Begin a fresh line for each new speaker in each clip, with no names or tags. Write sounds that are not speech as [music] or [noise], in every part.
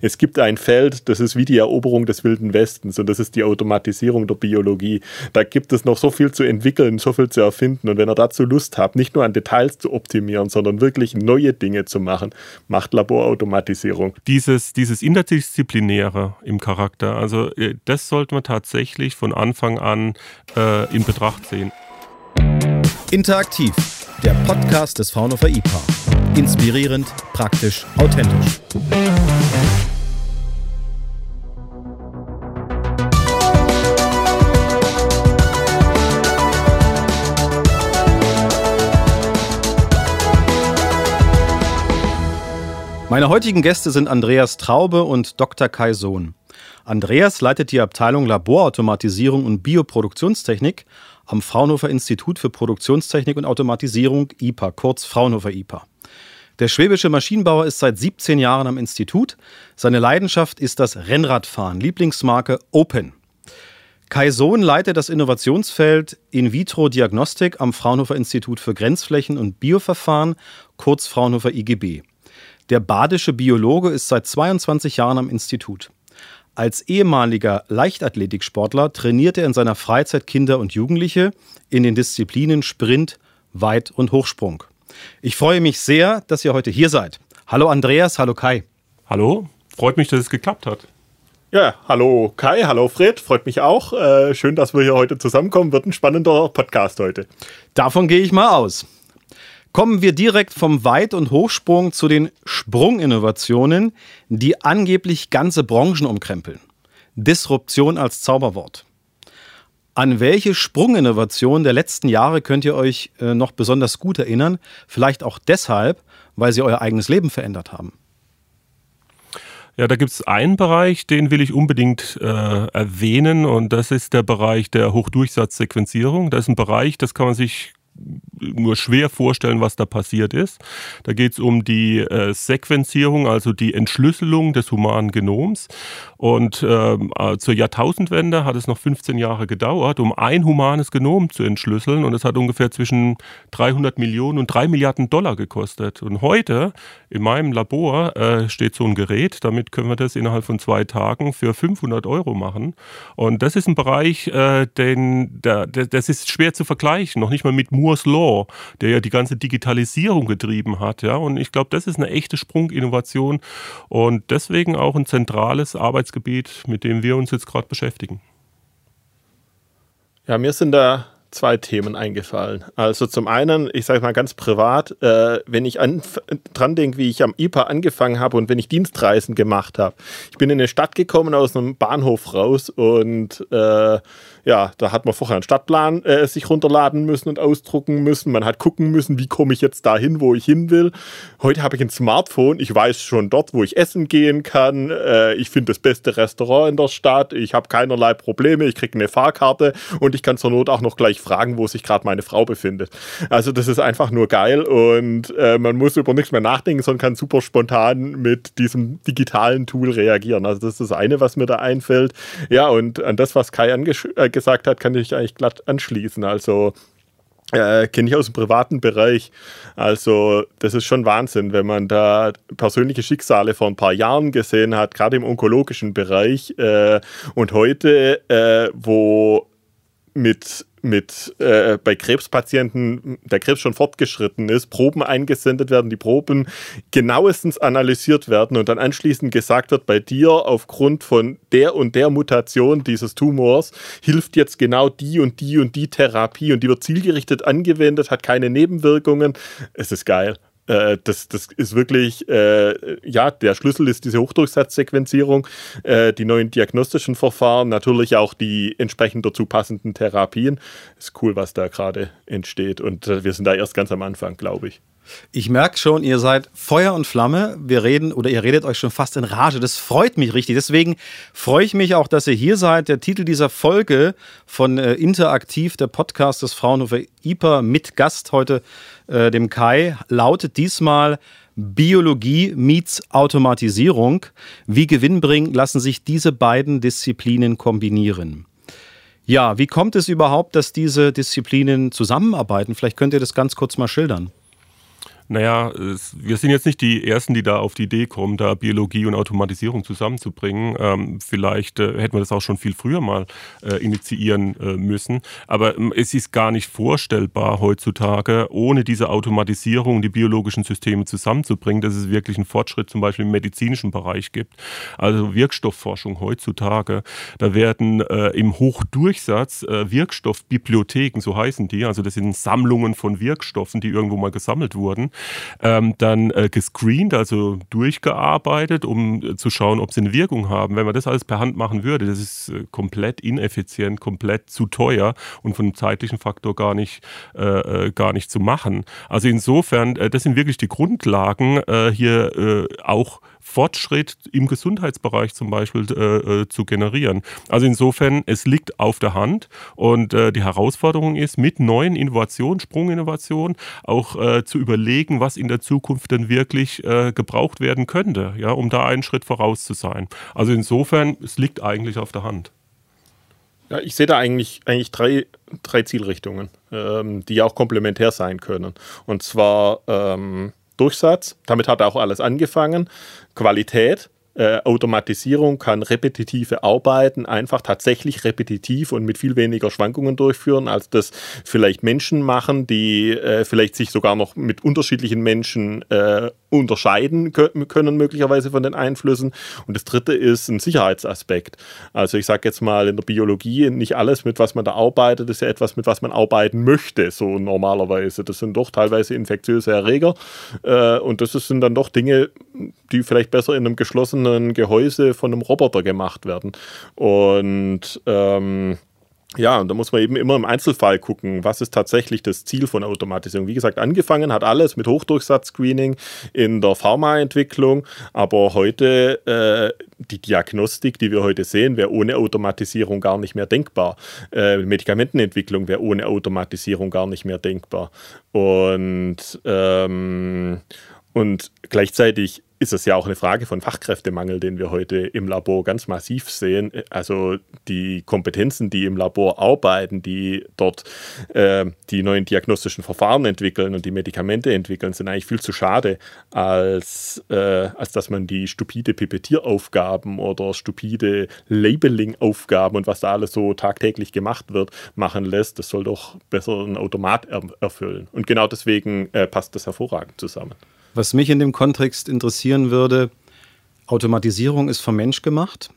Es gibt ein Feld, das ist wie die Eroberung des Wilden Westens und das ist die Automatisierung der Biologie. Da gibt es noch so viel zu entwickeln, so viel zu erfinden und wenn ihr dazu Lust habt, nicht nur an Details zu optimieren, sondern wirklich neue Dinge zu machen, macht Laborautomatisierung.
Dieses, dieses Interdisziplinäre im Charakter, also äh, das sollte man tatsächlich von Anfang an äh, in Betracht ziehen.
Interaktiv, der Podcast des Fraunhofer IPA. Inspirierend, praktisch, authentisch. Meine heutigen Gäste sind Andreas Traube und Dr. Kai Sohn. Andreas leitet die Abteilung Laborautomatisierung und Bioproduktionstechnik am Fraunhofer Institut für Produktionstechnik und Automatisierung IPA, kurz Fraunhofer IPA. Der schwäbische Maschinenbauer ist seit 17 Jahren am Institut. Seine Leidenschaft ist das Rennradfahren, Lieblingsmarke Open. Kai Sohn leitet das Innovationsfeld In-vitro-Diagnostik am Fraunhofer Institut für Grenzflächen und Bioverfahren, kurz Fraunhofer IGB. Der badische Biologe ist seit 22 Jahren am Institut. Als ehemaliger Leichtathletiksportler trainiert er in seiner Freizeit Kinder und Jugendliche in den Disziplinen Sprint, Weit- und Hochsprung. Ich freue mich sehr, dass ihr heute hier seid. Hallo Andreas, hallo Kai.
Hallo, freut mich, dass es geklappt hat.
Ja, hallo Kai, hallo Fred, freut mich auch. Äh, schön, dass wir hier heute zusammenkommen. Wird ein spannender Podcast heute.
Davon gehe ich mal aus. Kommen wir direkt vom Weit- und Hochsprung zu den Sprunginnovationen, die angeblich ganze Branchen umkrempeln. Disruption als Zauberwort. An welche Sprunginnovation der letzten Jahre könnt ihr euch äh, noch besonders gut erinnern? Vielleicht auch deshalb, weil sie euer eigenes Leben verändert haben.
Ja, da gibt es einen Bereich, den will ich unbedingt äh, erwähnen und das ist der Bereich der Hochdurchsatzsequenzierung. Das ist ein Bereich, das kann man sich nur schwer vorstellen, was da passiert ist. Da geht es um die äh, Sequenzierung, also die Entschlüsselung des humanen Genoms. Und ähm, äh, zur Jahrtausendwende hat es noch 15 Jahre gedauert, um ein humanes Genom zu entschlüsseln. Und es hat ungefähr zwischen 300 Millionen und 3 Milliarden Dollar gekostet. Und heute in meinem Labor äh, steht so ein Gerät. Damit können wir das innerhalb von zwei Tagen für 500 Euro machen. Und das ist ein Bereich, äh, den, der, der, das ist schwer zu vergleichen. Noch nicht mal mit Moore's Law, der ja die ganze Digitalisierung getrieben hat. Ja? Und ich glaube, das ist eine echte Sprunginnovation und deswegen auch ein zentrales Arbeitsgebiet, mit dem wir uns jetzt gerade beschäftigen.
Ja, mir sind da zwei Themen eingefallen. Also zum einen, ich sage mal ganz privat, äh, wenn ich an, dran denke, wie ich am IPA angefangen habe und wenn ich Dienstreisen gemacht habe. Ich bin in eine Stadt gekommen aus einem Bahnhof raus und äh, ja, da hat man vorher einen Stadtplan äh, sich runterladen müssen und ausdrucken müssen. Man hat gucken müssen, wie komme ich jetzt dahin, wo ich hin will. Heute habe ich ein Smartphone. Ich weiß schon dort, wo ich essen gehen kann. Äh, ich finde das beste Restaurant in der Stadt. Ich habe keinerlei Probleme. Ich kriege eine Fahrkarte und ich kann zur Not auch noch gleich fragen, wo sich gerade meine Frau befindet. Also das ist einfach nur geil und äh, man muss über nichts mehr nachdenken, sondern kann super spontan mit diesem digitalen Tool reagieren. Also das ist das eine, was mir da einfällt. Ja, und an das, was Kai äh, gesagt hat, kann ich eigentlich glatt anschließen. Also äh, kenne ich aus dem privaten Bereich. Also, das ist schon Wahnsinn, wenn man da persönliche Schicksale vor ein paar Jahren gesehen hat, gerade im onkologischen Bereich. Äh, und heute, äh, wo mit mit äh, bei Krebspatienten der Krebs schon fortgeschritten ist, Proben eingesendet werden, die Proben genauestens analysiert werden und dann anschließend gesagt wird, bei dir aufgrund von der und der Mutation dieses Tumors hilft jetzt genau die und die und die Therapie und die wird zielgerichtet angewendet, hat keine Nebenwirkungen. Es ist geil. Äh, das, das ist wirklich, äh, ja, der Schlüssel ist diese Hochdurchsatzsequenzierung, äh, die neuen diagnostischen Verfahren, natürlich auch die entsprechend dazu passenden Therapien. Ist cool, was da gerade entsteht und äh, wir sind da erst ganz am Anfang, glaube ich.
Ich merke schon, ihr seid Feuer und Flamme. Wir reden oder ihr redet euch schon fast in Rage. Das freut mich richtig. Deswegen freue ich mich auch, dass ihr hier seid. Der Titel dieser Folge von äh, Interaktiv, der Podcast des Fraunhofer IPA mit Gast heute, äh, dem Kai, lautet diesmal Biologie meets Automatisierung. Wie gewinnbringend lassen sich diese beiden Disziplinen kombinieren? Ja, wie kommt es überhaupt, dass diese Disziplinen zusammenarbeiten? Vielleicht könnt ihr das ganz kurz mal schildern.
Naja, es, wir sind jetzt nicht die Ersten, die da auf die Idee kommen, da Biologie und Automatisierung zusammenzubringen. Ähm, vielleicht äh, hätten wir das auch schon viel früher mal äh, initiieren äh, müssen. Aber ähm, es ist gar nicht vorstellbar heutzutage, ohne diese Automatisierung die biologischen Systeme zusammenzubringen, dass es wirklich einen Fortschritt zum Beispiel im medizinischen Bereich gibt. Also Wirkstoffforschung heutzutage, da werden äh, im Hochdurchsatz äh, Wirkstoffbibliotheken, so heißen die, also das sind Sammlungen von Wirkstoffen, die irgendwo mal gesammelt wurden, ähm, dann äh, gescreent, also durchgearbeitet, um äh, zu schauen, ob sie eine Wirkung haben. Wenn man das alles per Hand machen würde, das ist äh, komplett ineffizient, komplett zu teuer und von dem zeitlichen Faktor gar nicht, äh, äh gar nicht zu machen. Also insofern, äh, das sind wirklich die Grundlagen, hier auch Fortschritt im Gesundheitsbereich zum Beispiel äh, äh, zu generieren. Also insofern, es liegt auf der Hand und äh, die Herausforderung ist, mit neuen Innovationen, Sprunginnovationen, auch äh, zu überlegen, was in der Zukunft denn wirklich äh, gebraucht werden könnte, ja, um da einen Schritt voraus zu sein. Also insofern, es liegt eigentlich auf der Hand.
Ja, ich sehe da eigentlich, eigentlich drei, drei Zielrichtungen, ähm, die auch komplementär sein können. Und zwar ähm, Durchsatz, damit hat auch alles angefangen. Qualität, äh, Automatisierung kann repetitive Arbeiten einfach tatsächlich repetitiv und mit viel weniger Schwankungen durchführen, als das vielleicht Menschen machen, die äh, vielleicht sich sogar noch mit unterschiedlichen Menschen äh, unterscheiden können, möglicherweise von den Einflüssen. Und das dritte ist ein Sicherheitsaspekt. Also ich sage jetzt mal in der Biologie, nicht alles, mit was man da arbeitet, ist ja etwas, mit was man arbeiten möchte, so normalerweise. Das sind doch teilweise infektiöse Erreger. Äh, und das sind dann doch Dinge, die vielleicht besser in einem geschlossenen Gehäuse von einem Roboter gemacht werden. Und ähm, ja, und da muss man eben immer im Einzelfall gucken, was ist tatsächlich das Ziel von Automatisierung. Wie gesagt, angefangen hat alles mit Hochdurchsatz-Screening in der Pharmaentwicklung, aber heute äh, die Diagnostik, die wir heute sehen, wäre ohne Automatisierung gar nicht mehr denkbar. Äh, Medikamentenentwicklung wäre ohne Automatisierung gar nicht mehr denkbar. Und, ähm, und gleichzeitig ist es ja auch eine Frage von Fachkräftemangel, den wir heute im Labor ganz massiv sehen. Also die Kompetenzen, die im Labor arbeiten, die dort äh, die neuen diagnostischen Verfahren entwickeln und die Medikamente entwickeln, sind eigentlich viel zu schade, als, äh, als dass man die stupide Pipettieraufgaben oder stupide Labeling-Aufgaben und was da alles so tagtäglich gemacht wird, machen lässt. Das soll doch besser ein Automat er erfüllen. Und genau deswegen äh, passt das hervorragend zusammen.
Was mich in dem Kontext interessieren würde, Automatisierung ist vom Mensch gemacht,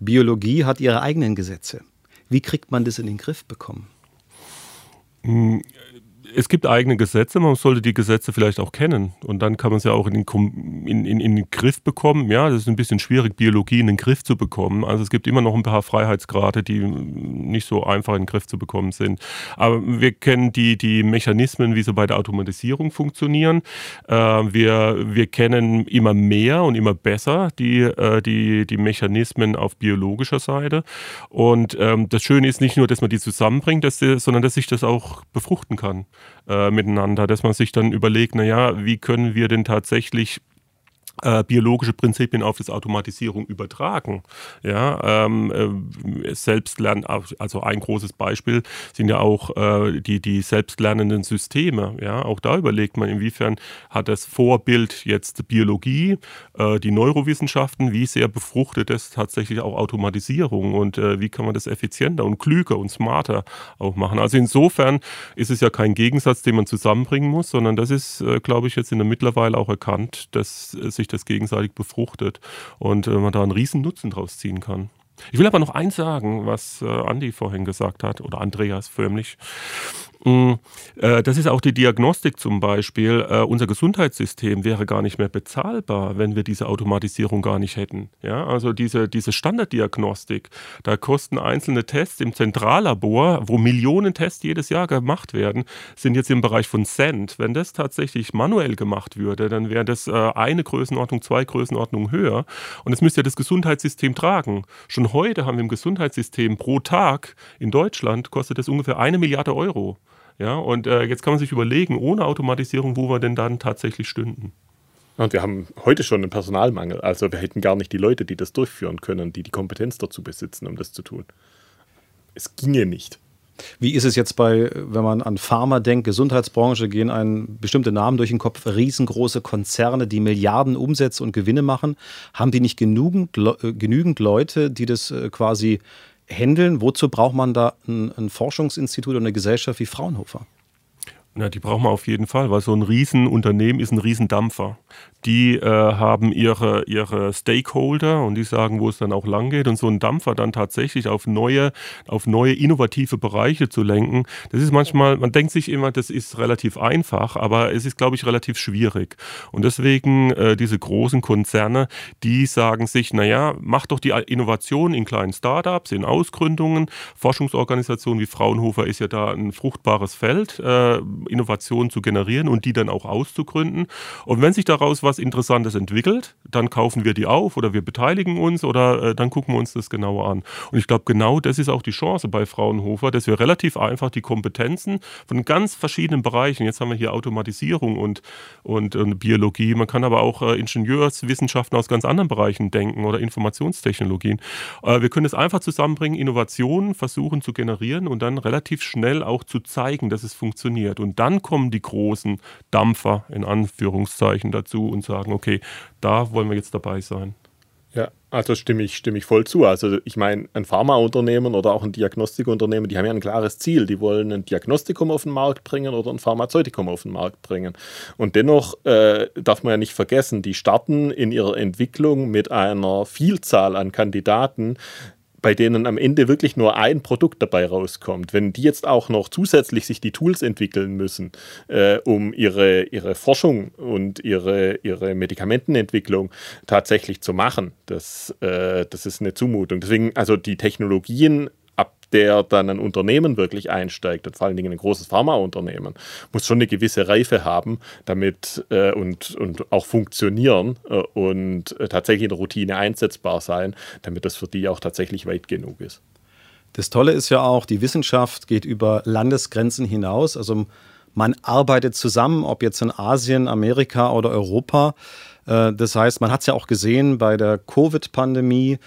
Biologie hat ihre eigenen Gesetze. Wie kriegt man das in den Griff bekommen?
Es gibt eigene Gesetze, man sollte die Gesetze vielleicht auch kennen und dann kann man es ja auch in den, in, in, in den Griff bekommen. Ja, das ist ein bisschen schwierig, Biologie in den Griff zu bekommen. Also es gibt immer noch ein paar Freiheitsgrade, die nicht so einfach in den Griff zu bekommen sind. Aber wir kennen die, die Mechanismen, wie sie bei der Automatisierung funktionieren. Äh, wir, wir kennen immer mehr und immer besser die, äh, die, die Mechanismen auf biologischer Seite. Und ähm, das Schöne ist nicht nur, dass man die zusammenbringt, dass sondern dass sich das auch befruchten kann äh, miteinander, dass man sich dann überlegt, naja, wie können wir denn tatsächlich äh, biologische Prinzipien auf das Automatisierung übertragen. Ja, ähm, äh, Selbstlernen, also ein großes Beispiel sind ja auch äh, die, die selbstlernenden Systeme. Ja, auch da überlegt man, inwiefern hat das Vorbild jetzt Biologie, äh, die Neurowissenschaften, wie sehr befruchtet es tatsächlich auch Automatisierung und äh, wie kann man das effizienter und klüger und smarter auch machen. Also insofern ist es ja kein Gegensatz, den man zusammenbringen muss, sondern das ist, äh, glaube ich, jetzt in der mittlerweile auch erkannt, dass sich sich das gegenseitig befruchtet und äh, man da einen riesen Nutzen draus ziehen kann. Ich will aber noch eins sagen, was äh, Andi vorhin gesagt hat, oder Andreas förmlich. Mm, äh, das ist auch die Diagnostik zum Beispiel. Äh, unser Gesundheitssystem wäre gar nicht mehr bezahlbar, wenn wir diese Automatisierung gar nicht hätten. Ja, also diese, diese Standarddiagnostik, da kosten einzelne Tests im Zentrallabor, wo Millionen Tests jedes Jahr gemacht werden, sind jetzt im Bereich von Cent. Wenn das tatsächlich manuell gemacht würde, dann wäre das äh, eine Größenordnung, zwei Größenordnungen höher. Und es müsste ja das Gesundheitssystem tragen. Schon heute haben wir im Gesundheitssystem pro Tag in Deutschland kostet das ungefähr eine Milliarde Euro. Ja, und äh, jetzt kann man sich überlegen, ohne Automatisierung, wo wir denn dann tatsächlich stünden.
Und wir haben heute schon einen Personalmangel. Also wir hätten gar nicht die Leute, die das durchführen können, die die Kompetenz dazu besitzen, um das zu tun. Es ginge nicht.
Wie ist es jetzt bei, wenn man an Pharma denkt, Gesundheitsbranche, gehen einem bestimmte Namen durch den Kopf, riesengroße Konzerne, die Milliarden Umsätze und Gewinne machen. Haben die nicht genügend, äh, genügend Leute, die das äh, quasi handeln? Wozu braucht man da ein, ein Forschungsinstitut oder eine Gesellschaft wie Fraunhofer?
Na, die brauchen wir auf jeden Fall, weil so ein Riesenunternehmen ist ein Riesendampfer die äh, haben ihre, ihre Stakeholder und die sagen, wo es dann auch lang geht. Und so ein Dampfer dann tatsächlich auf neue, auf neue innovative Bereiche zu lenken, das ist manchmal, man denkt sich immer, das ist relativ einfach, aber es ist, glaube ich, relativ schwierig. Und deswegen äh, diese großen Konzerne, die sagen sich, naja, mach doch die Innovation in kleinen Startups, in Ausgründungen. Forschungsorganisationen wie Fraunhofer ist ja da ein fruchtbares Feld, äh, Innovationen zu generieren und die dann auch auszugründen. Und wenn sich daraus was Interessantes entwickelt, dann kaufen wir die auf oder wir beteiligen uns oder äh, dann gucken wir uns das genauer an. Und ich glaube, genau das ist auch die Chance bei Fraunhofer, dass wir relativ einfach die Kompetenzen von ganz verschiedenen Bereichen, jetzt haben wir hier Automatisierung und, und, und Biologie, man kann aber auch äh, Ingenieurswissenschaften aus ganz anderen Bereichen denken oder Informationstechnologien. Äh, wir können es einfach zusammenbringen, Innovationen versuchen zu generieren und dann relativ schnell auch zu zeigen, dass es funktioniert. Und dann kommen die großen Dampfer in Anführungszeichen dazu und sagen, okay, da wollen wir jetzt dabei sein.
Ja, also stimme ich, stimme ich voll zu. Also ich meine, ein Pharmaunternehmen oder auch ein Diagnostikunternehmen, die haben ja ein klares Ziel. Die wollen ein Diagnostikum auf den Markt bringen oder ein Pharmazeutikum auf den Markt bringen. Und dennoch äh, darf man ja nicht vergessen, die starten in ihrer Entwicklung mit einer Vielzahl an Kandidaten, bei denen am Ende wirklich nur ein Produkt dabei rauskommt, wenn die jetzt auch noch zusätzlich sich die Tools entwickeln müssen, äh, um ihre, ihre Forschung und ihre, ihre Medikamentenentwicklung tatsächlich zu machen, das, äh, das ist eine Zumutung. Deswegen, also die Technologien der dann ein Unternehmen wirklich einsteigt, und vor allen Dingen ein großes Pharmaunternehmen, muss schon eine gewisse Reife haben, damit äh, und, und auch funktionieren äh, und äh, tatsächlich in der Routine einsetzbar sein, damit das für die auch tatsächlich weit genug ist.
Das Tolle ist ja auch, die Wissenschaft geht über Landesgrenzen hinaus. Also man arbeitet zusammen, ob jetzt in Asien, Amerika oder Europa. Äh, das heißt, man hat es ja auch gesehen bei der Covid-Pandemie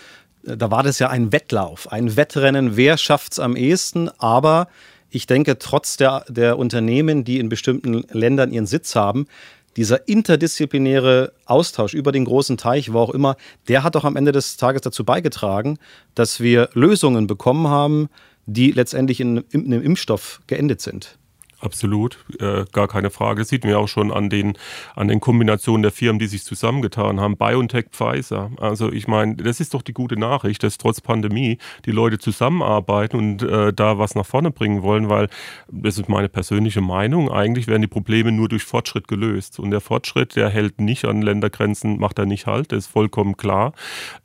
da war das ja ein Wettlauf, ein Wettrennen, wer schafft es am ehesten. Aber ich denke, trotz der, der Unternehmen, die in bestimmten Ländern ihren Sitz haben, dieser interdisziplinäre Austausch über den großen Teich, wo auch immer, der hat doch am Ende des Tages dazu beigetragen, dass wir Lösungen bekommen haben, die letztendlich in, in einem Impfstoff geendet sind.
Absolut, äh, gar keine Frage. Das sieht man ja auch schon an den, an den Kombinationen der Firmen, die sich zusammengetan haben. BioNTech, Pfizer. Also ich meine, das ist doch die gute Nachricht, dass trotz Pandemie die Leute zusammenarbeiten und äh, da was nach vorne bringen wollen, weil, das ist meine persönliche Meinung, eigentlich werden die Probleme nur durch Fortschritt gelöst. Und der Fortschritt, der hält nicht an Ländergrenzen, macht er nicht halt, das ist vollkommen klar.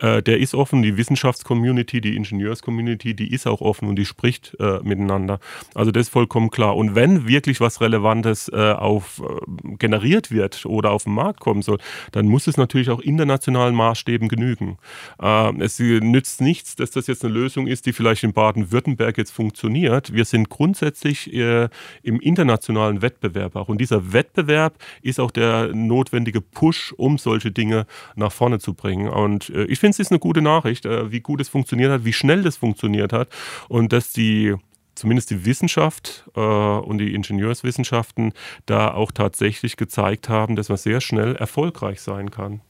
Äh, der ist offen, die Wissenschaftscommunity, die Ingenieurscommunity, die ist auch offen und die spricht äh, miteinander. Also das ist vollkommen klar. Und wenn wirklich was Relevantes äh, auf, äh, generiert wird oder auf den Markt kommen soll, dann muss es natürlich auch internationalen Maßstäben genügen. Äh, es nützt nichts, dass das jetzt eine Lösung ist, die vielleicht in Baden-Württemberg jetzt funktioniert. Wir sind grundsätzlich äh, im internationalen Wettbewerb auch. Und dieser Wettbewerb ist auch der notwendige Push, um solche Dinge nach vorne zu bringen. Und äh, ich finde, es ist eine gute Nachricht, äh, wie gut es funktioniert hat, wie schnell das funktioniert hat und dass die zumindest die Wissenschaft äh, und die Ingenieurswissenschaften da auch tatsächlich gezeigt haben, dass man sehr schnell erfolgreich sein kann.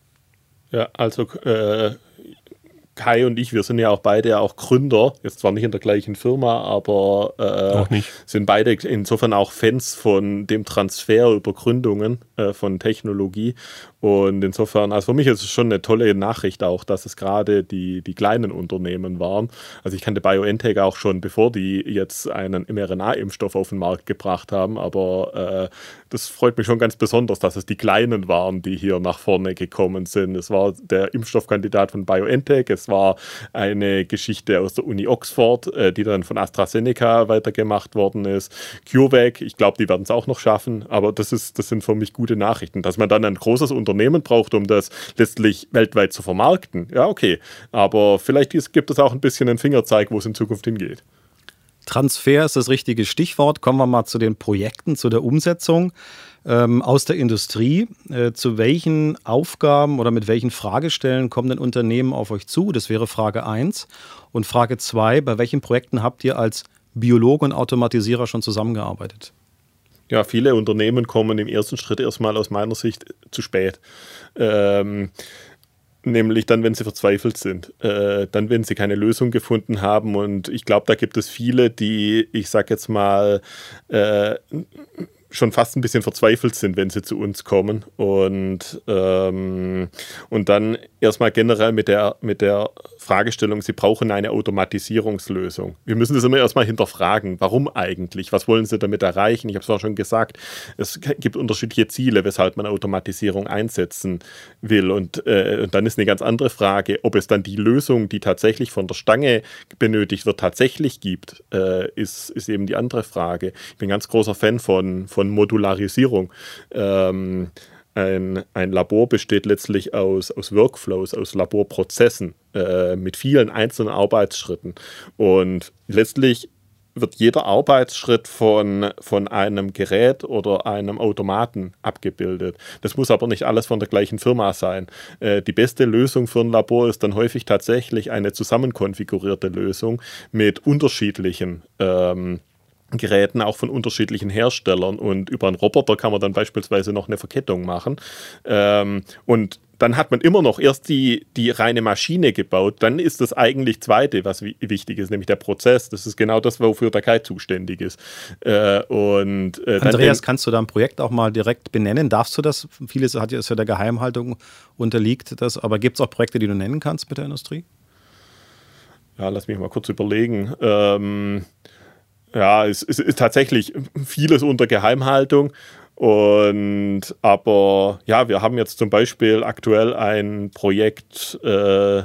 Ja, also äh, Kai und ich, wir sind ja auch beide auch Gründer, jetzt zwar nicht in der gleichen Firma, aber äh, sind beide insofern auch Fans von dem Transfer über Gründungen äh, von Technologie. Und insofern, also für mich ist es schon eine tolle Nachricht auch, dass es gerade die, die kleinen Unternehmen waren. Also ich kannte BioNTech auch schon, bevor die jetzt einen mRNA-Impfstoff auf den Markt gebracht haben, aber äh, das freut mich schon ganz besonders, dass es die Kleinen waren, die hier nach vorne gekommen sind. Es war der Impfstoffkandidat von BioNTech, es war eine Geschichte aus der Uni Oxford, äh, die dann von AstraZeneca weitergemacht worden ist. CureVac, ich glaube, die werden es auch noch schaffen, aber das, ist, das sind für mich gute Nachrichten. Dass man dann ein großes Unternehmen Unternehmen braucht, um das letztlich weltweit zu vermarkten. Ja, okay. Aber vielleicht gibt es auch ein bisschen einen Fingerzeig, wo es in Zukunft hingeht.
Transfer ist das richtige Stichwort. Kommen wir mal zu den Projekten, zu der Umsetzung ähm, aus der Industrie. Äh, zu welchen Aufgaben oder mit welchen Fragestellen kommen denn Unternehmen auf euch zu? Das wäre Frage 1. Und Frage 2, bei welchen Projekten habt ihr als Biologe und Automatisierer schon zusammengearbeitet?
Ja, viele Unternehmen kommen im ersten Schritt erstmal aus meiner Sicht zu spät. Ähm, nämlich dann, wenn sie verzweifelt sind, äh, dann, wenn sie keine Lösung gefunden haben. Und ich glaube, da gibt es viele, die, ich sag jetzt mal, äh, schon fast ein bisschen verzweifelt sind, wenn sie zu uns kommen und, ähm, und dann erstmal generell mit der, mit der Fragestellung, sie brauchen eine Automatisierungslösung. Wir müssen das immer erstmal hinterfragen. Warum eigentlich? Was wollen sie damit erreichen? Ich habe es auch schon gesagt, es gibt unterschiedliche Ziele, weshalb man Automatisierung einsetzen will. Und, äh, und dann ist eine ganz andere Frage, ob es dann die Lösung, die tatsächlich von der Stange benötigt wird, tatsächlich gibt, äh, ist, ist eben die andere Frage. Ich bin ganz großer Fan von, von von Modularisierung. Ähm, ein, ein, Labor besteht letztlich aus, aus Workflows, aus Laborprozessen äh, mit vielen einzelnen Arbeitsschritten. Und letztlich wird jeder Arbeitsschritt von, von einem Gerät oder einem Automaten abgebildet. Das muss aber nicht alles von der gleichen Firma sein. Äh, die beste Lösung für ein Labor ist dann häufig tatsächlich eine zusammenkonfigurierte Lösung mit unterschiedlichen ähm, Geräten auch von unterschiedlichen Herstellern und über einen Roboter kann man dann beispielsweise noch eine Verkettung machen. Ähm, und dann hat man immer noch erst die, die reine Maschine gebaut. Dann ist das eigentlich Zweite, was wichtig ist, nämlich der Prozess. Das ist genau das, wofür der Kai zuständig ist.
Äh, und, äh, Andreas, kannst du da ein Projekt auch mal direkt benennen? Darfst du das? Vieles hat ja, ist ja der Geheimhaltung unterliegt das, aber gibt es auch Projekte, die du nennen kannst mit der Industrie?
Ja, lass mich mal kurz überlegen. Ähm, ja, es, es ist tatsächlich vieles unter Geheimhaltung. Und aber ja, wir haben jetzt zum Beispiel aktuell ein Projekt, äh,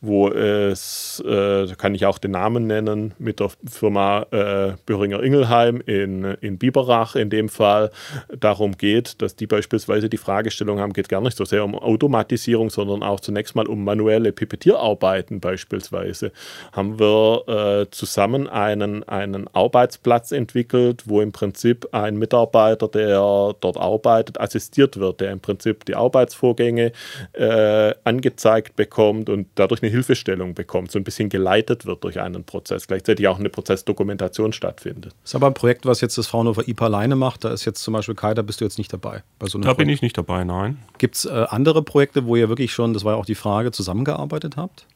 wo es, äh, da kann ich auch den Namen nennen, mit der Firma äh, Böhringer Ingelheim in, in Biberach in dem Fall darum geht, dass die beispielsweise die Fragestellung haben, geht gar nicht so sehr um Automatisierung, sondern auch zunächst mal um manuelle Pipettierarbeiten beispielsweise. Haben wir äh, zusammen einen, einen Arbeitsplatz entwickelt, wo im Prinzip ein Mitarbeiter, der dort arbeitet, assistiert wird, der im Prinzip die Arbeitsvorgänge äh, angezeigt bekommt und dadurch eine Hilfestellung bekommt, so ein bisschen geleitet wird durch einen Prozess, gleichzeitig auch eine Prozessdokumentation stattfindet.
Das ist aber ein Projekt, was jetzt das Fraunhofer IPA alleine macht. Da ist jetzt zum Beispiel Kai, da bist du jetzt nicht dabei.
So da Projekt. bin ich nicht dabei, nein.
Gibt es äh, andere Projekte, wo ihr wirklich schon, das war ja auch die Frage, zusammengearbeitet habt?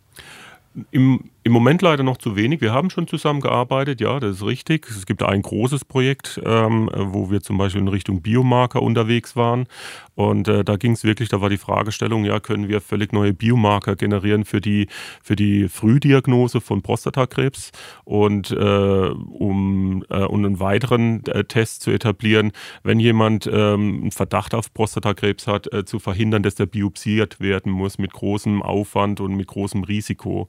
Im, Im Moment leider noch zu wenig. Wir haben schon zusammengearbeitet, ja, das ist richtig. Es gibt ein großes Projekt, ähm, wo wir zum Beispiel in Richtung Biomarker unterwegs waren. Und äh, da ging es wirklich, da war die Fragestellung, ja, können wir völlig neue Biomarker generieren für die, für die Frühdiagnose von Prostatakrebs und äh, um, äh, um einen weiteren äh, Test zu etablieren, wenn jemand ähm, einen Verdacht auf Prostatakrebs hat, äh, zu verhindern, dass der biopsiert werden muss mit großem Aufwand und mit großem Risiko.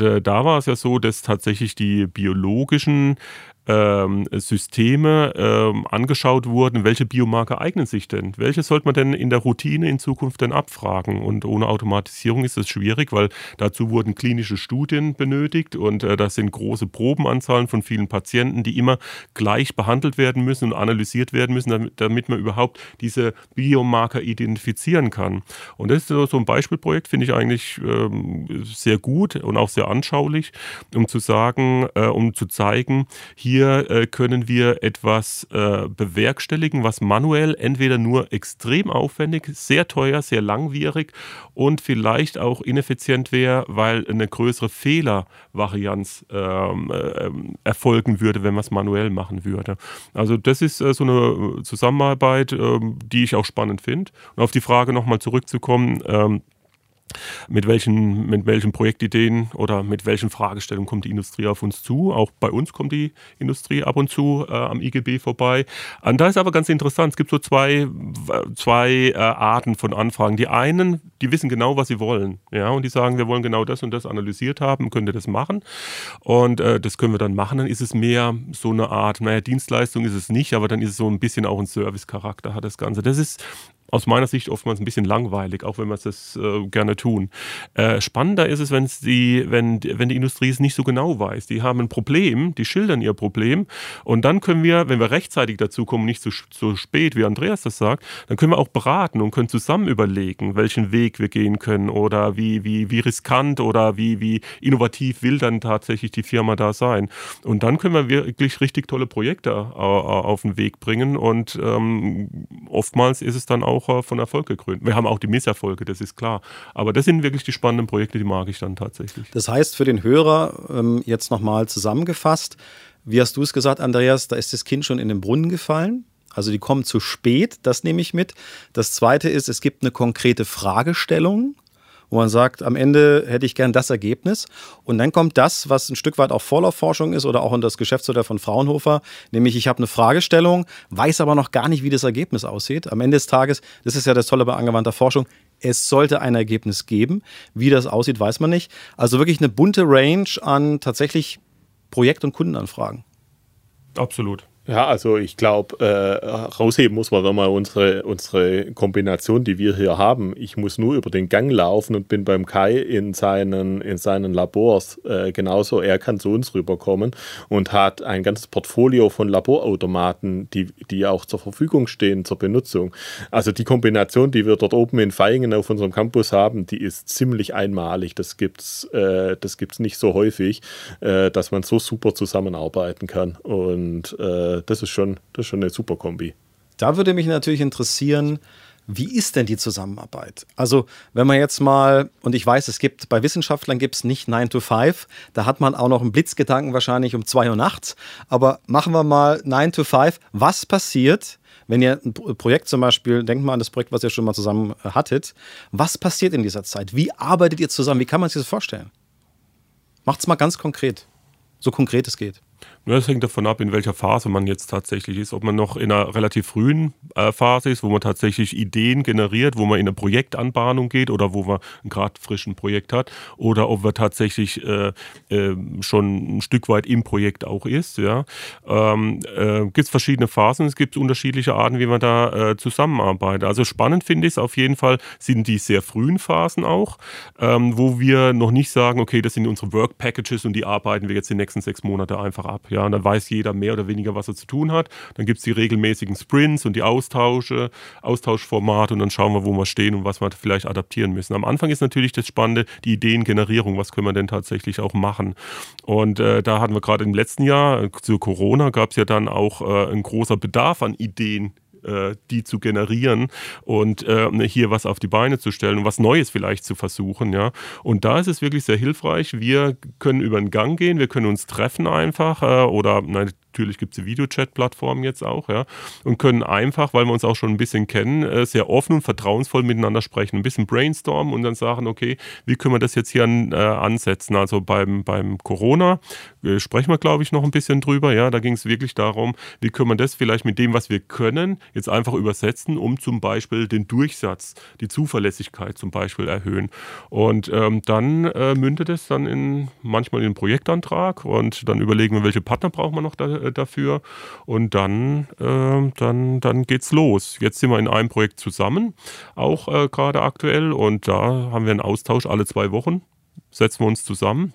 Und äh, da war es ja so, dass tatsächlich die biologischen ähm, Systeme ähm, angeschaut wurden, welche Biomarker eignen sich denn? Welche sollte man denn in der Routine in Zukunft denn abfragen? Und ohne Automatisierung ist das schwierig, weil dazu wurden klinische Studien benötigt und äh, das sind große Probenanzahlen von vielen Patienten, die immer gleich behandelt werden müssen und analysiert werden müssen, damit, damit man überhaupt diese Biomarker identifizieren kann. Und das ist so ein Beispielprojekt, finde ich eigentlich ähm, sehr gut und auch sehr anschaulich, um zu sagen, äh, um zu zeigen, hier hier äh, können wir etwas äh, bewerkstelligen, was manuell entweder nur extrem aufwendig, sehr teuer, sehr langwierig und vielleicht auch ineffizient wäre, weil eine größere Fehlervarianz ähm, äh, erfolgen würde, wenn man es manuell machen würde. Also das ist äh, so eine Zusammenarbeit, ähm, die ich auch spannend finde. Und auf die Frage nochmal zurückzukommen, ähm, mit welchen, mit welchen Projektideen oder mit welchen Fragestellungen kommt die Industrie auf uns zu. Auch bei uns kommt die Industrie ab und zu äh, am IGB vorbei. Und da ist aber ganz interessant, es gibt so zwei, zwei äh, Arten von Anfragen. Die einen, die wissen genau, was sie wollen. Ja, und die sagen, wir wollen genau das und das analysiert haben, könnt ihr das machen? Und äh, das können wir dann machen. Dann ist es mehr so eine Art, naja, Dienstleistung ist es nicht, aber dann ist es so ein bisschen auch ein Service-Charakter hat das Ganze. Das ist aus meiner Sicht oftmals ein bisschen langweilig, auch wenn wir es äh, gerne tun. Äh, spannender ist es, die, wenn, wenn die Industrie es nicht so genau weiß. Die haben ein Problem, die schildern ihr Problem und dann können wir, wenn wir rechtzeitig dazu kommen, nicht so, so spät, wie Andreas das sagt, dann können wir auch beraten und können zusammen überlegen, welchen Weg wir gehen können oder wie, wie, wie riskant oder wie, wie innovativ will dann tatsächlich die Firma da sein. Und dann können wir wirklich richtig tolle Projekte auf den Weg bringen und ähm, oftmals ist es dann auch äh, von Erfolg gekrönt. Wir haben auch die Misserfolge, das ist klar. Aber das sind wirklich die spannenden Projekte, die mag ich dann tatsächlich.
Das heißt für den Hörer ähm, jetzt nochmal zusammengefasst, wie hast du es gesagt, Andreas, da ist das Kind schon in den Brunnen gefallen? Also die kommen zu spät, das nehme ich mit. Das Zweite ist, es gibt eine konkrete Fragestellung, wo man sagt, am Ende hätte ich gern das Ergebnis. Und dann kommt das, was ein Stück weit auch Vorlaufforschung ist oder auch in das Geschäftsmodell von Fraunhofer, nämlich ich habe eine Fragestellung, weiß aber noch gar nicht, wie das Ergebnis aussieht. Am Ende des Tages, das ist ja das Tolle bei angewandter Forschung, es sollte ein Ergebnis geben. Wie das aussieht, weiß man nicht. Also wirklich eine bunte Range an tatsächlich Projekt- und Kundenanfragen.
Absolut.
Ja, also ich glaube, äh, rausheben muss man mal unsere, unsere Kombination, die wir hier haben. Ich muss nur über den Gang laufen und bin beim Kai in seinen, in seinen Labors. Äh, genauso, er kann zu uns rüberkommen und hat ein ganzes Portfolio von Laborautomaten, die, die auch zur Verfügung stehen zur Benutzung. Also die Kombination, die wir dort oben in Feingen auf unserem Campus haben, die ist ziemlich einmalig. Das gibt's, äh, das gibt's nicht so häufig, äh, dass man so super zusammenarbeiten kann. Und das, ist schon, das ist schon eine super Kombi.
Da würde mich natürlich interessieren, wie ist denn die Zusammenarbeit? Also, wenn man jetzt mal, und ich weiß, es gibt bei Wissenschaftlern gibt es nicht 9 to 5, da hat man auch noch einen Blitzgedanken wahrscheinlich um 2 Uhr nachts. Aber machen wir mal 9 to 5. Was passiert, wenn ihr ein Projekt zum Beispiel, denkt mal an das Projekt, was ihr schon mal zusammen äh, hattet, was passiert in dieser Zeit? Wie arbeitet ihr zusammen? Wie kann man sich das vorstellen? Macht es mal ganz konkret, so konkret es geht.
Das hängt davon ab, in welcher Phase man jetzt tatsächlich ist. Ob man noch in einer relativ frühen äh, Phase ist, wo man tatsächlich Ideen generiert, wo man in eine Projektanbahnung geht oder wo man gerade frischen Projekt hat, oder ob man tatsächlich äh, äh, schon ein Stück weit im Projekt auch ist. Ja. Ähm, äh, gibt es verschiedene Phasen, es gibt unterschiedliche Arten, wie man da äh, zusammenarbeitet. Also spannend finde ich es auf jeden Fall, sind die sehr frühen Phasen auch, ähm, wo wir noch nicht sagen, okay, das sind unsere Work Packages und die arbeiten wir jetzt die nächsten sechs Monate einfach ab. Ja, und dann weiß jeder mehr oder weniger, was er zu tun hat. Dann gibt es die regelmäßigen Sprints und die Austausche, Austauschformate und dann schauen wir, wo wir stehen und was wir vielleicht adaptieren müssen. Am Anfang ist natürlich das Spannende, die Ideengenerierung. Was können wir denn tatsächlich auch machen? Und äh, da hatten wir gerade im letzten Jahr, äh, zu Corona, gab es ja dann auch äh, ein großer Bedarf an Ideen äh, die zu generieren und äh, hier was auf die Beine zu stellen und was Neues vielleicht zu versuchen. Ja. Und da ist es wirklich sehr hilfreich. Wir können über den Gang gehen, wir können uns treffen einfach äh, oder nein, natürlich gibt es die Videochat-Plattformen jetzt auch, ja, und können einfach, weil wir uns auch schon ein bisschen kennen, äh, sehr offen und vertrauensvoll miteinander sprechen, ein bisschen brainstormen und dann sagen, okay, wie können wir das jetzt hier an, äh, ansetzen? Also beim, beim Corona äh, sprechen wir, glaube ich, noch ein bisschen drüber, ja, da ging es wirklich darum, wie können wir das vielleicht mit dem, was wir können, jetzt einfach übersetzen, um zum Beispiel den Durchsatz, die Zuverlässigkeit zum Beispiel erhöhen. Und ähm, dann äh, mündet es dann in manchmal in einen Projektantrag und dann überlegen wir, welche Partner brauchen wir noch da, äh, dafür. Und dann, äh, dann, dann geht's los. Jetzt sind wir in einem Projekt zusammen, auch äh, gerade aktuell. Und da haben wir einen Austausch alle zwei Wochen. Setzen wir uns zusammen,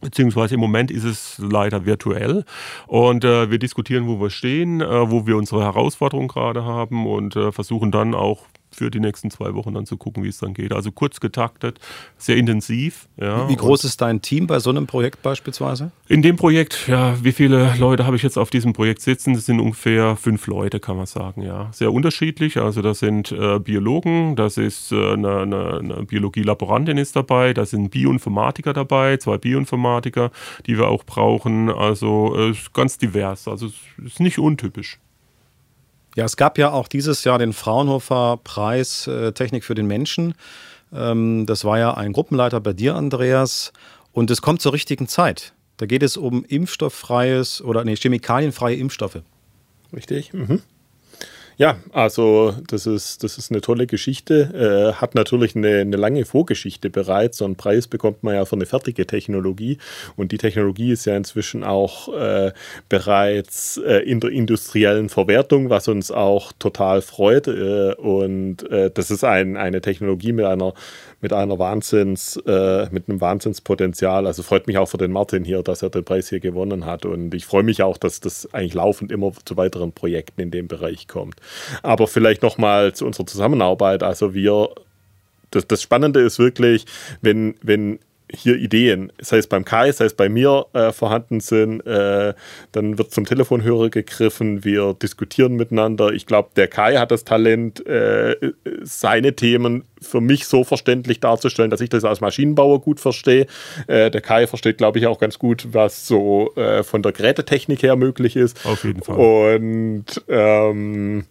beziehungsweise im Moment ist es leider virtuell und äh, wir diskutieren, wo wir stehen, äh, wo wir unsere Herausforderungen gerade haben und äh, versuchen dann auch für die nächsten zwei Wochen dann zu gucken, wie es dann geht. Also kurz getaktet, sehr intensiv.
Ja. Wie groß ist dein Team bei so einem Projekt beispielsweise?
In dem Projekt, ja, wie viele Leute habe ich jetzt auf diesem Projekt sitzen? Das sind ungefähr fünf Leute, kann man sagen, ja. Sehr unterschiedlich. Also das sind äh, Biologen, das ist äh, eine, eine, eine Biologie-Laborantin ist dabei, da sind Bioinformatiker dabei, zwei Bioinformatiker, die wir auch brauchen. Also äh, ganz divers. Also es ist nicht untypisch.
Ja, es gab ja auch dieses Jahr den Fraunhofer Preis äh, Technik für den Menschen. Ähm, das war ja ein Gruppenleiter bei dir, Andreas. Und es kommt zur richtigen Zeit. Da geht es um impfstofffreies oder nee, chemikalienfreie Impfstoffe.
Richtig. Mhm. Ja, also das ist, das ist eine tolle Geschichte. Äh, hat natürlich eine, eine lange Vorgeschichte bereits. So einen Preis bekommt man ja für eine fertige Technologie. Und die Technologie ist ja inzwischen auch äh, bereits äh, in der industriellen Verwertung, was uns auch total freut. Äh, und äh, das ist ein, eine Technologie mit einer mit einer Wahnsinns, äh, mit einem Wahnsinnspotenzial. Also freut mich auch für den Martin hier, dass er den Preis hier gewonnen hat. Und ich freue mich auch, dass das eigentlich laufend immer zu weiteren Projekten in dem Bereich kommt. Aber vielleicht nochmal zu unserer Zusammenarbeit. Also wir das, das, Spannende ist wirklich, wenn, wenn hier Ideen, sei es beim Kai, sei es bei mir äh, vorhanden sind, äh, dann wird zum Telefonhörer gegriffen, wir diskutieren miteinander. Ich glaube, der Kai hat das Talent, äh, seine Themen für mich so verständlich darzustellen, dass ich das als Maschinenbauer gut verstehe. Äh, der Kai versteht, glaube ich, auch ganz gut, was so äh, von der Gerätetechnik her möglich ist.
Auf jeden Fall.
Und ähm,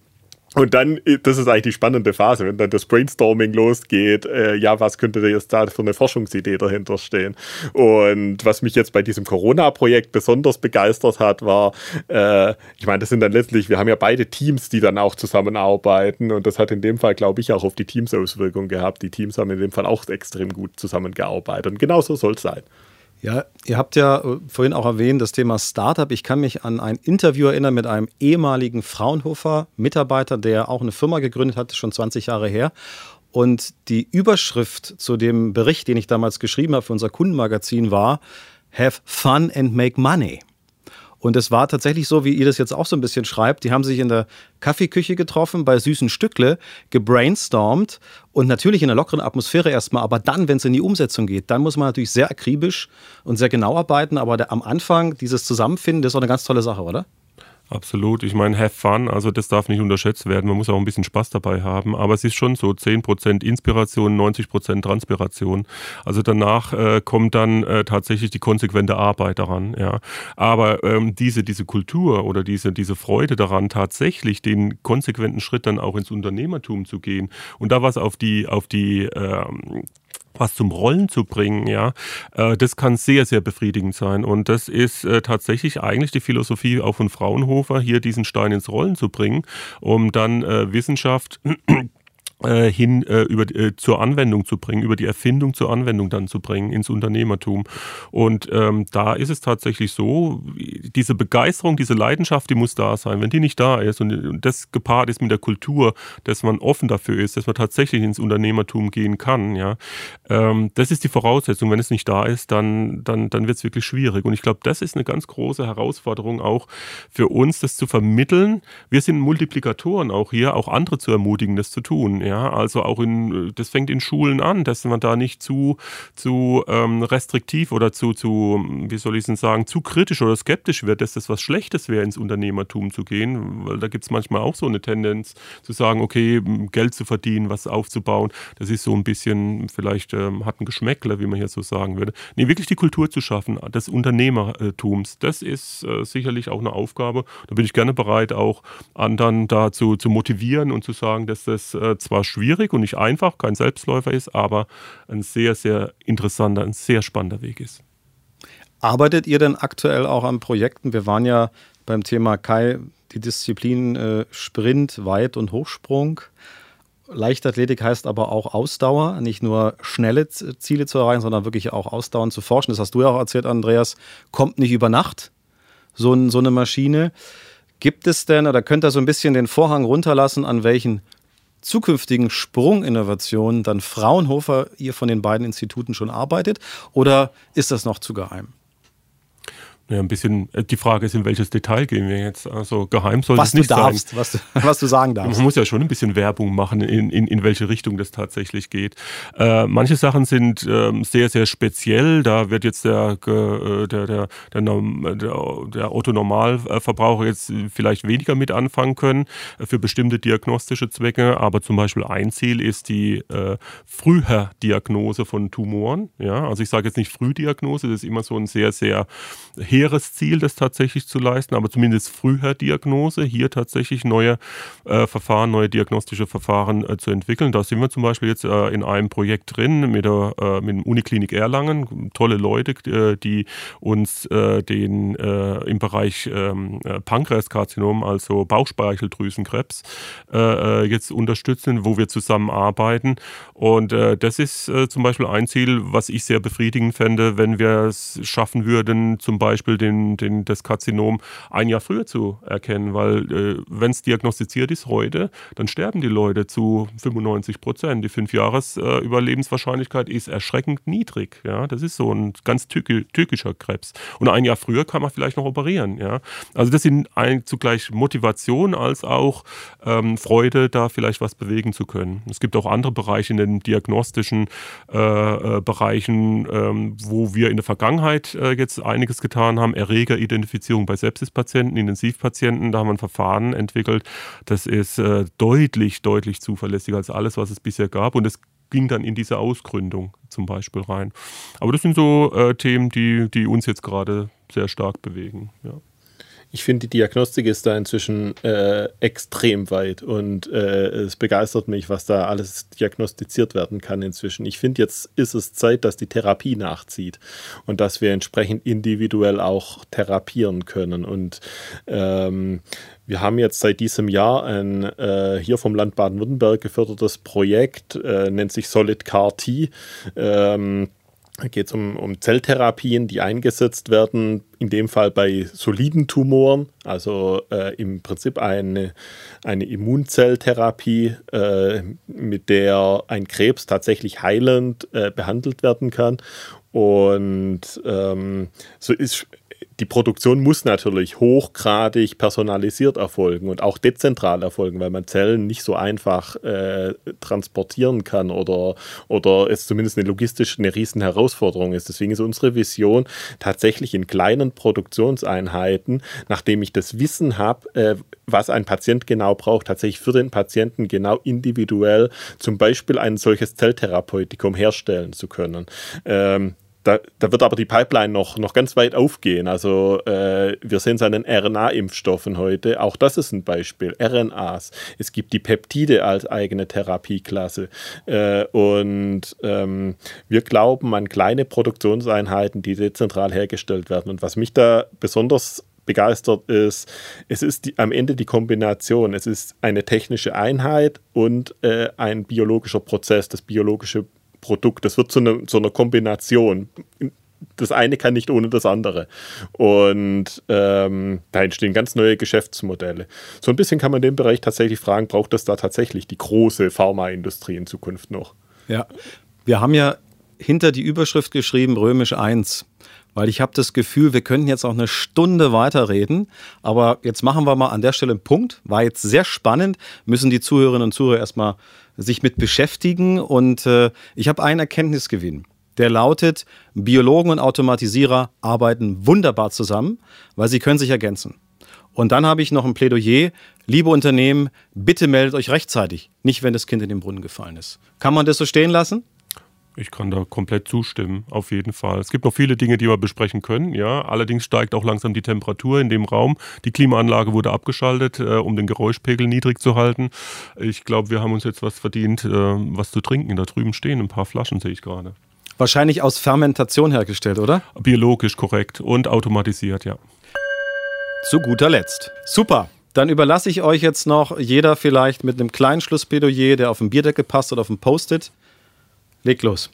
und dann, das ist eigentlich die spannende Phase, wenn dann das Brainstorming losgeht, äh, ja, was könnte jetzt da für eine Forschungsidee dahinter stehen? Und was mich jetzt bei diesem Corona-Projekt besonders begeistert hat, war, äh, ich meine, das sind dann letztlich, wir haben ja beide Teams, die dann auch zusammenarbeiten und das hat in dem Fall, glaube ich, auch auf die Teams Auswirkungen gehabt. Die Teams haben in dem Fall auch extrem gut zusammengearbeitet und genauso soll es sein.
Ja, ihr habt ja äh, vorhin auch erwähnt, das Thema Startup. Ich kann mich an ein Interview erinnern mit einem ehemaligen Fraunhofer-Mitarbeiter, der auch eine Firma gegründet hat, schon 20 Jahre her. Und die Überschrift zu dem Bericht, den ich damals geschrieben habe für unser Kundenmagazin, war Have fun and make money. Und es war tatsächlich so, wie ihr das jetzt auch so ein bisschen schreibt. Die haben sich in der Kaffeeküche getroffen, bei süßen Stückle, gebrainstormt und natürlich in einer lockeren Atmosphäre erstmal. Aber dann, wenn es in die Umsetzung geht, dann muss man natürlich sehr akribisch und sehr genau arbeiten. Aber der, am Anfang dieses Zusammenfinden, das ist auch eine ganz tolle Sache, oder?
Absolut. Ich meine, have fun, also das darf nicht unterschätzt werden. Man muss auch ein bisschen Spaß dabei haben. Aber es ist schon so 10% Inspiration, 90% Transpiration. Also danach äh, kommt dann äh, tatsächlich die konsequente Arbeit daran. Ja. Aber ähm, diese, diese Kultur oder diese, diese Freude daran, tatsächlich den konsequenten Schritt dann auch ins Unternehmertum zu gehen und da was auf die, auf die ähm, was zum Rollen zu bringen, ja, äh, das kann sehr, sehr befriedigend sein. Und das ist äh, tatsächlich eigentlich die Philosophie auch von Fraunhofer, hier diesen Stein ins Rollen zu bringen, um dann äh, Wissenschaft äh, hin äh, über, äh, zur Anwendung zu bringen, über die Erfindung zur Anwendung dann zu bringen ins Unternehmertum. Und ähm, da ist es tatsächlich so, diese Begeisterung, diese Leidenschaft, die muss da sein. Wenn die nicht da ist und das gepaart ist mit der Kultur, dass man offen dafür ist, dass man tatsächlich ins Unternehmertum gehen kann, ja, ähm, das ist die Voraussetzung. Wenn es nicht da ist, dann, dann, dann wird es wirklich schwierig. Und ich glaube, das ist eine ganz große Herausforderung auch für uns, das zu vermitteln. Wir sind Multiplikatoren auch hier, auch andere zu ermutigen, das zu tun. Ja, also auch in, das fängt in Schulen an, dass man da nicht zu, zu ähm, restriktiv oder zu, zu, wie soll ich es denn sagen, zu kritisch oder skeptisch wird, dass das was Schlechtes wäre, ins Unternehmertum zu gehen. Weil da gibt es manchmal auch so eine Tendenz zu sagen, okay, Geld zu verdienen, was aufzubauen, das ist so ein bisschen, vielleicht ähm, hat ein Geschmäckler, wie man hier so sagen würde. Nee, wirklich die Kultur zu schaffen, des Unternehmertums, das ist äh, sicherlich auch eine Aufgabe. Da bin ich gerne bereit, auch anderen dazu zu motivieren und zu sagen, dass das äh, zwar zwar schwierig und nicht einfach, kein Selbstläufer ist, aber ein sehr, sehr interessanter, ein sehr spannender Weg ist.
Arbeitet ihr denn aktuell auch an Projekten? Wir waren ja beim Thema Kai, die Disziplin äh, Sprint, Weit- und Hochsprung. Leichtathletik heißt aber auch Ausdauer, nicht nur schnelle Ziele zu erreichen, sondern wirklich auch ausdauernd zu forschen. Das hast du ja auch erzählt, Andreas, kommt nicht über Nacht, so, so eine Maschine. Gibt es denn, oder könnt ihr so ein bisschen den Vorhang runterlassen, an welchen zukünftigen Sprunginnovationen dann Fraunhofer ihr von den beiden Instituten schon arbeitet? Oder ist das noch zu geheim?
Ja, ein bisschen, äh, die Frage ist, in welches Detail gehen wir jetzt? Also geheim soll was es nicht
darfst,
sein.
Was du, [laughs] was du sagen darfst.
Man muss ja schon ein bisschen Werbung machen, in, in, in welche Richtung das tatsächlich geht. Äh, manche Sachen sind äh, sehr, sehr speziell. Da wird jetzt der, äh, der, der, der, der, der Otto-Normalverbraucher jetzt vielleicht weniger mit anfangen können äh, für bestimmte diagnostische Zwecke. Aber zum Beispiel ein Ziel ist die äh, Frühdiagnose von Tumoren. Ja, also ich sage jetzt nicht Frühdiagnose, das ist immer so ein sehr, sehr hehres Ziel, das tatsächlich zu leisten, aber zumindest Frühdiagnose, hier tatsächlich neue äh, Verfahren, neue diagnostische Verfahren äh, zu entwickeln. Da sind wir zum Beispiel jetzt äh, in einem Projekt drin mit der, äh, mit dem Uniklinik Erlangen. Tolle Leute, äh, die uns äh, den im Bereich ähm, Pankreaskarzinom, also Bauchspeicheldrüsenkrebs, jetzt unterstützen, wo wir zusammenarbeiten. Und das ist zum Beispiel ein Ziel, was ich sehr befriedigend fände, wenn wir es schaffen würden, zum Beispiel den, den, das Karzinom ein Jahr früher zu erkennen, weil äh, wenn es diagnostiziert ist heute, dann sterben die Leute zu 95 Prozent. Die fünf Jahres äh, ist erschreckend niedrig. Ja, das ist so ein ganz tückischer Krebs. Und ein Jahr früher kann man vielleicht noch operieren. Ja, also das sind ein, zugleich Motivation als auch ähm, Freude, da vielleicht was bewegen zu können. Es gibt auch andere Bereiche in den diagnostischen äh, äh Bereichen, ähm, wo wir in der Vergangenheit äh, jetzt einiges getan haben. Erregeridentifizierung bei Sepsispatienten, Intensivpatienten, da haben wir ein Verfahren entwickelt. Das ist äh, deutlich, deutlich zuverlässiger als alles, was es bisher gab. Und es ging dann in diese Ausgründung zum Beispiel rein. Aber das sind so äh, Themen, die, die uns jetzt gerade sehr stark bewegen. Ja.
Ich finde, die Diagnostik ist da inzwischen äh, extrem weit und äh, es begeistert mich, was da alles diagnostiziert werden kann inzwischen. Ich finde, jetzt ist es Zeit, dass die Therapie nachzieht und dass wir entsprechend individuell auch therapieren können. Und ähm, wir haben jetzt seit diesem Jahr ein äh, hier vom Land Baden-Württemberg gefördertes Projekt, äh, nennt sich Solid CAR T. Ähm, da geht es um, um Zelltherapien, die eingesetzt werden, in dem Fall bei soliden Tumoren, also äh, im Prinzip eine, eine Immunzelltherapie, äh, mit der ein Krebs tatsächlich heilend äh, behandelt werden kann. Und ähm, so ist die Produktion muss natürlich hochgradig personalisiert erfolgen und auch dezentral erfolgen, weil man Zellen nicht so einfach äh, transportieren kann oder, oder es zumindest eine logistisch eine riesen Herausforderung ist. Deswegen ist unsere Vision tatsächlich in kleinen Produktionseinheiten, nachdem ich das Wissen habe, äh, was ein Patient genau braucht, tatsächlich für den Patienten genau individuell zum Beispiel ein solches Zelltherapeutikum herstellen zu können. Ähm, da, da, wird aber die Pipeline noch, noch ganz weit aufgehen. Also äh, wir sehen es an den RNA-Impfstoffen heute. Auch das ist ein Beispiel. RNAs. Es gibt die Peptide als eigene Therapieklasse. Äh, und ähm, wir glauben an kleine Produktionseinheiten, die dezentral hergestellt werden. Und was mich da besonders begeistert ist, es ist die, am Ende die Kombination. Es ist eine technische Einheit und äh, ein biologischer Prozess, das biologische Produkt. Das wird zu, eine, zu einer Kombination. Das eine kann nicht ohne das andere. Und ähm, da entstehen ganz neue Geschäftsmodelle. So ein bisschen kann man dem Bereich tatsächlich fragen, braucht das da tatsächlich die große Pharmaindustrie in Zukunft noch?
Ja, wir haben ja hinter die Überschrift geschrieben, römisch 1 weil ich habe das Gefühl, wir könnten jetzt auch eine Stunde weiterreden. Aber jetzt machen wir mal an der Stelle einen Punkt. War jetzt sehr spannend, müssen die Zuhörerinnen und Zuhörer erstmal sich mit beschäftigen. Und äh, ich habe einen Erkenntnisgewinn. Der lautet, Biologen und Automatisierer arbeiten wunderbar zusammen, weil sie können sich ergänzen. Und dann habe ich noch ein Plädoyer. Liebe Unternehmen, bitte meldet euch rechtzeitig, nicht wenn das Kind in den Brunnen gefallen ist. Kann man das so stehen lassen?
Ich kann da komplett zustimmen, auf jeden Fall. Es gibt noch viele Dinge, die wir besprechen können, ja. Allerdings steigt auch langsam die Temperatur in dem Raum. Die Klimaanlage wurde abgeschaltet, äh, um den Geräuschpegel niedrig zu halten. Ich glaube, wir haben uns jetzt was verdient, äh, was zu trinken. Da drüben stehen ein paar Flaschen, sehe ich gerade.
Wahrscheinlich aus Fermentation hergestellt, oder?
Biologisch korrekt und automatisiert, ja.
Zu guter Letzt. Super. Dann überlasse ich euch jetzt noch jeder vielleicht mit einem kleinen Schlussplädoyer, der auf dem Bierdeckel passt oder auf dem Post-it. Leg los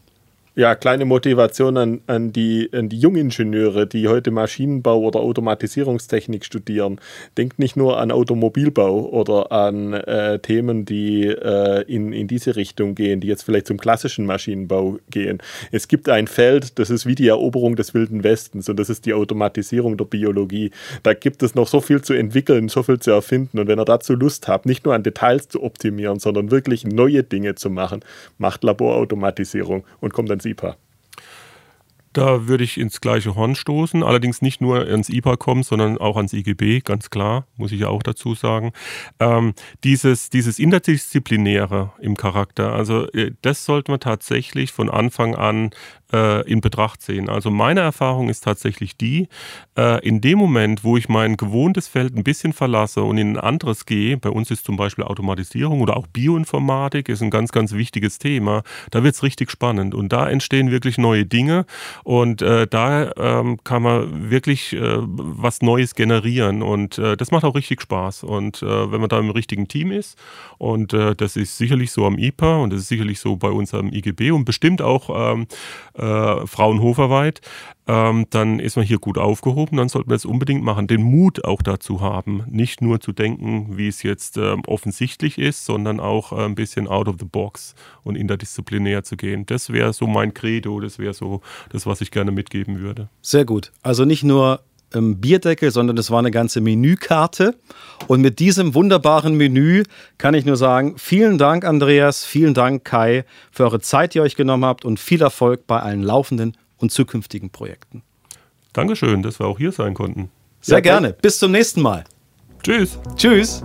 ja, kleine Motivation an, an, die, an die Jungingenieure, die heute Maschinenbau oder Automatisierungstechnik studieren. Denkt nicht nur an Automobilbau oder an äh, Themen, die äh, in, in diese Richtung gehen, die jetzt vielleicht zum klassischen Maschinenbau gehen. Es gibt ein Feld, das ist wie die Eroberung des Wilden Westens und das ist die Automatisierung der Biologie. Da gibt es noch so viel zu entwickeln, so viel zu erfinden und wenn ihr dazu Lust habt, nicht nur an Details zu optimieren, sondern wirklich neue Dinge zu machen, macht Laborautomatisierung und kommt dann ans IPA?
Da würde ich ins gleiche Horn stoßen, allerdings nicht nur ans IPA kommen, sondern auch ans IGB, ganz klar, muss ich ja auch dazu sagen. Ähm, dieses, dieses Interdisziplinäre im Charakter, also äh, das sollte man tatsächlich von Anfang an äh, in Betracht ziehen. Also meine Erfahrung ist tatsächlich die, äh, in dem Moment, wo ich mein gewohntes Feld ein bisschen verlasse und in ein anderes gehe, bei uns ist zum Beispiel Automatisierung oder auch Bioinformatik ist ein ganz, ganz wichtiges Thema, da wird es richtig spannend und da entstehen wirklich neue Dinge und äh, da ähm, kann man wirklich was Neues generieren und das macht auch richtig Spaß und wenn man da im richtigen Team ist und das ist sicherlich so am IPA und das ist sicherlich so bei unserem IGB und bestimmt auch ähm, äh, Fraunhofer-weit, ähm, dann ist man hier gut aufgehoben, dann sollte man es unbedingt machen. Den Mut auch dazu haben, nicht nur zu denken, wie es jetzt ähm, offensichtlich ist, sondern auch äh, ein bisschen out of the box und interdisziplinär zu gehen. Das wäre so mein Credo, das wäre so das, was ich gerne mitgeben würde.
Sehr gut. Also nicht nur ähm, Bierdeckel, sondern es war eine ganze Menükarte. Und mit diesem wunderbaren Menü kann ich nur sagen, vielen Dank, Andreas, vielen Dank, Kai, für eure Zeit, die ihr euch genommen habt und viel Erfolg bei allen laufenden und zukünftigen Projekten.
Dankeschön, dass wir auch hier sein konnten.
Sehr gerne. Bis zum nächsten Mal.
Tschüss.
Tschüss.